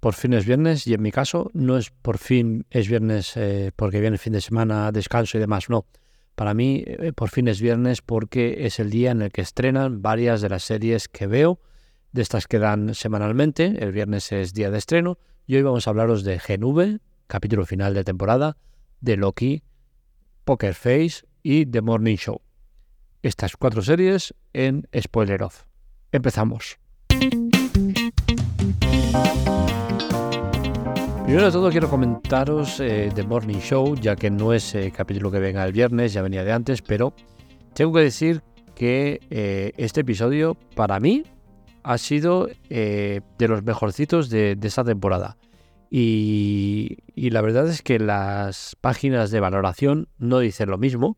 por fin es viernes y en mi caso no es por fin es viernes eh, porque viene fin de semana, descanso y demás, no. Para mí eh, por fin es viernes porque es el día en el que estrenan varias de las series que veo, de estas que dan semanalmente, el viernes es día de estreno y hoy vamos a hablaros de GNV, capítulo final de temporada, de Loki, Poker Face y The Morning Show. Estas cuatro series en Spoiler Off. Empezamos. Primero de todo quiero comentaros eh, The Morning Show, ya que no es el capítulo que venga el viernes, ya venía de antes, pero tengo que decir que eh, este episodio para mí ha sido eh, de los mejorcitos de, esta temporada. Y, la verdad es que las páginas de valoración no dicen lo mismo.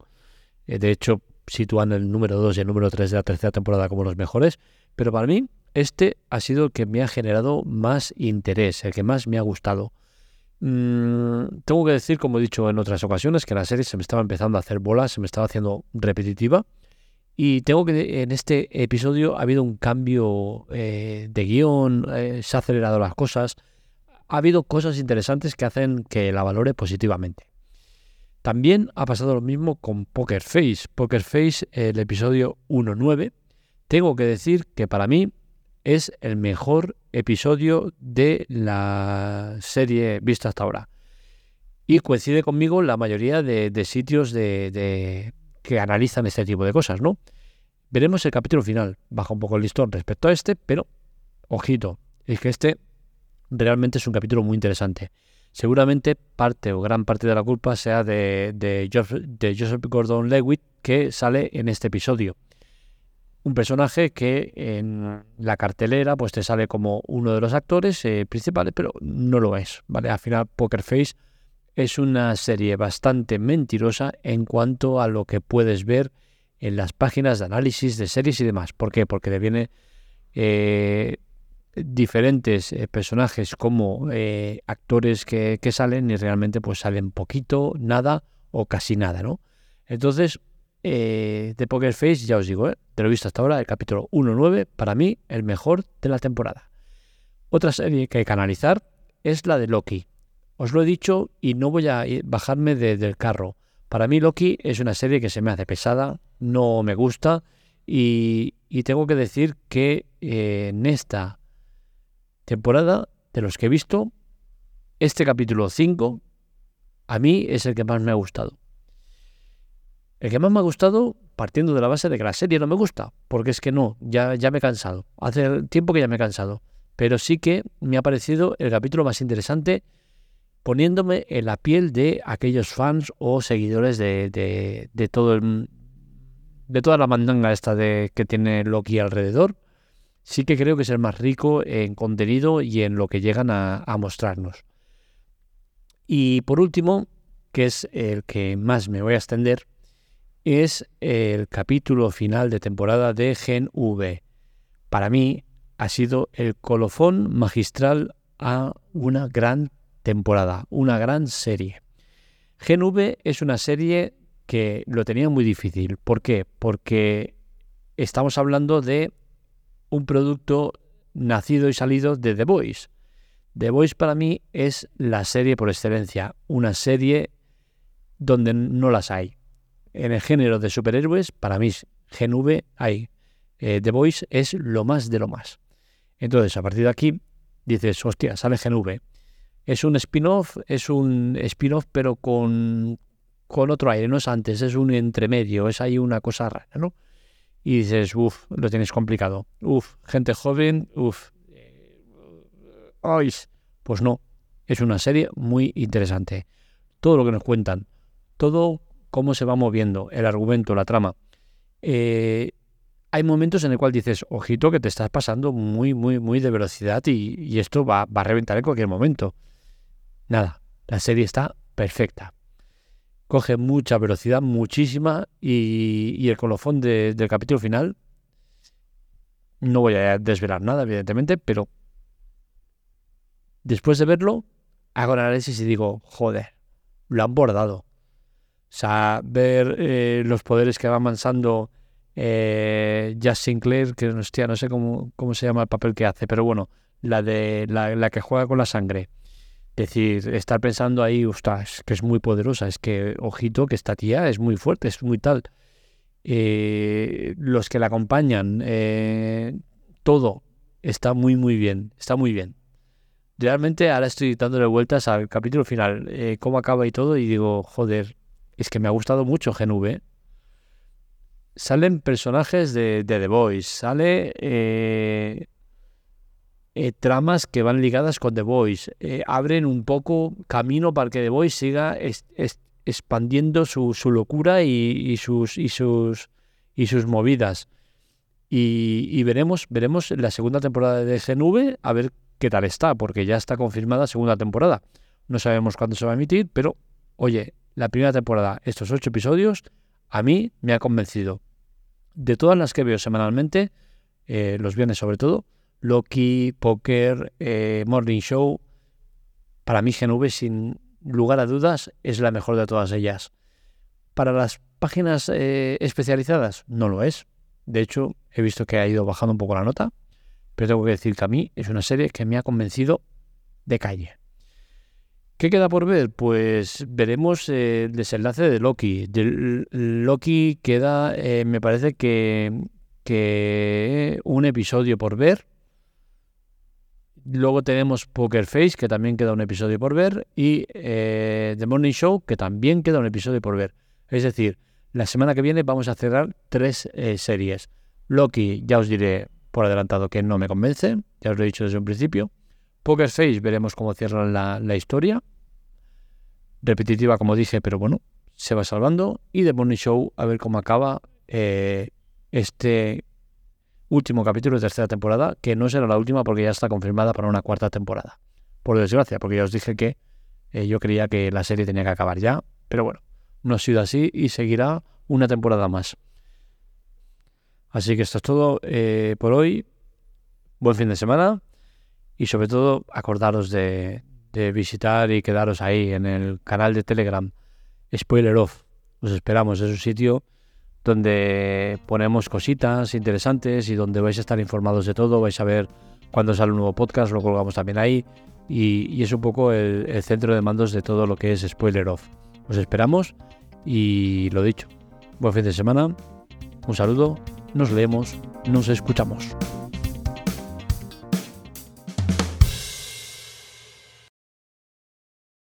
de hecho, sitúan el número 2 y el número 3 de la tercera temporada como los mejores. Pero para mí, este ha sido el que me ha generado más interés, el que más me ha gustado. Mm, tengo que decir, como he dicho en otras ocasiones, que la serie se me estaba empezando a hacer bolas, se me estaba haciendo repetitiva. Y tengo que en este episodio ha habido un cambio eh, de guion, eh, se ha acelerado las cosas, ha habido cosas interesantes que hacen que la valore positivamente. También ha pasado lo mismo con Poker Face. Poker Face, el episodio 1.9, tengo que decir que para mí es el mejor episodio de la serie vista hasta ahora. Y coincide conmigo la mayoría de, sitios de, que analizan este tipo de cosas, ¿no? Veremos el capítulo final. Baja un poco el listón respecto a este, pero ojito, es que este realmente es un capítulo muy interesante. Seguramente parte o gran parte de la culpa sea de, de Joseph Gordon-Lewitt que sale en este episodio un personaje que en la cartelera pues te sale como uno de los actores eh, principales, pero no lo es, ¿vale? Al final Poker Face es una serie bastante mentirosa en cuanto a lo que puedes ver en las páginas de análisis de series y demás. ¿Por qué? Porque te vienen eh, diferentes eh, personajes como actores que, que, salen y realmente pues salen poquito, nada o casi nada, ¿no? Entonces, de Poker Face, ya os digo, ¿eh? te lo he visto hasta ahora, el capítulo 1.9, para mí el mejor de la temporada. Otra serie que hay que analizar es la de Loki. Os lo he dicho y no voy a bajarme del carro. Para mí Loki es una serie que se me hace pesada, no me gusta y, tengo que decir que eh, en esta temporada, de los que he visto, este capítulo 5 a mí es el que más me ha gustado. El que más me ha gustado, partiendo de la base de que la serie no me gusta, porque es que no, ya, ya me he cansado. Hace tiempo que ya me he cansado. Pero sí que me ha parecido el capítulo más interesante poniéndome en la piel de aquellos fans o seguidores de, de, todo el, de toda la mandanga esta de, que tiene Loki alrededor. Sí que creo que es el más rico en contenido y en lo que llegan a, a mostrarnos. Y por último, que es el que más me voy a extender, es el capítulo final de temporada de Gen V. Para mí ha sido el colofón magistral a una gran temporada, una gran serie. Gen V es una serie que lo tenía muy difícil. ¿Por qué? Porque estamos hablando de un producto nacido y salido de The Voice. The Voice para mí es la serie por excelencia, una serie donde no las hay en el género de superhéroes, para mí Gen V hay. Eh, The Voice es lo más de lo más. Entonces, a partir de aquí, dices, hostia, sale Gen V. Es un spin-off, es un spin-off, pero con, con otro aire, no es antes, es un entremedio, es ahí una cosa rara, ¿no? Y dices, uff, lo tienes complicado. Uff, gente joven, uff. Pues no, es una serie muy interesante. Todo lo que nos cuentan, todo cómo se va moviendo el argumento, la trama. Eh, hay momentos en el cual dices, ojito, que te estás pasando muy, muy, muy de velocidad y, esto va, a reventar en cualquier momento. Nada, la serie está perfecta. Coge mucha velocidad, muchísima, y, el colofón del capítulo final, no voy a desvelar nada, evidentemente, pero después de verlo, hago el análisis y digo, joder, lo han bordado. O sea, ver eh, los poderes que va avanzando eh, Just Sinclair, que no sé cómo, cómo se llama el papel que hace, pero bueno, la de la, que juega con la sangre. Es decir, estar pensando ahí, ostras, que es muy poderosa, es que, ojito, que esta tía es muy fuerte, es muy tal. Eh, los que la acompañan, eh, todo está muy, muy bien, está muy bien. Realmente ahora estoy dándole vueltas al capítulo final, eh, cómo acaba y todo, y digo, joder, es que me ha gustado mucho GNV. Salen personajes de, The Voice, sale eh, eh, tramas que van ligadas con The Voice, abren un poco camino para que The Voice siga expandiendo su, locura y, sus, y, sus, y sus movidas. Y, veremos, veremos la segunda temporada de GNV a ver qué tal está, porque ya está confirmada segunda temporada. No sabemos cuándo se va a emitir, pero oye, la primera temporada, estos ocho episodios, a mí me ha convencido. De todas las que veo semanalmente, eh, los viernes sobre todo, Loki, Poker, eh, Morning Show, para mí GNV sin lugar a dudas es la mejor de todas ellas. Para las páginas eh, especializadas no lo es. De hecho, he visto que ha ido bajando un poco la nota, pero tengo que decir que a mí es una serie que me ha convencido de calle. ¿Qué queda por ver? Pues veremos eh, el desenlace de Loki. Loki queda, eh, me parece que, que un episodio por ver. Luego tenemos Poker Face, que también queda un episodio por ver. Y eh, The Morning Show, que también queda un episodio por ver. Es decir, la semana que viene vamos a cerrar tres series. Loki, ya os diré por adelantado que no me convence, ya os lo he dicho desde un principio. Poker Face, veremos cómo cierran la, historia. Repetitiva, como dije, pero bueno, se va salvando. Y The Morning Show, a ver cómo acaba eh, este último capítulo de tercera temporada, que no será la última porque ya está confirmada para una cuarta temporada. Por desgracia, porque ya os dije que eh, yo creía que la serie tenía que acabar ya, pero bueno, no ha sido así y seguirá una temporada más. Así que esto es todo eh, por hoy. Buen fin de semana y sobre todo acordaros de, visitar y quedaros ahí en el canal de Telegram Spoiler Off. Os esperamos, es un sitio donde ponemos cositas interesantes y donde vais a estar informados de todo, vais a ver cuando sale un nuevo podcast, lo colgamos también ahí y, es un poco el, el, centro de mandos de todo lo que es Spoiler Off. Os esperamos y lo dicho, buen fin de semana, un saludo, nos leemos, nos escuchamos.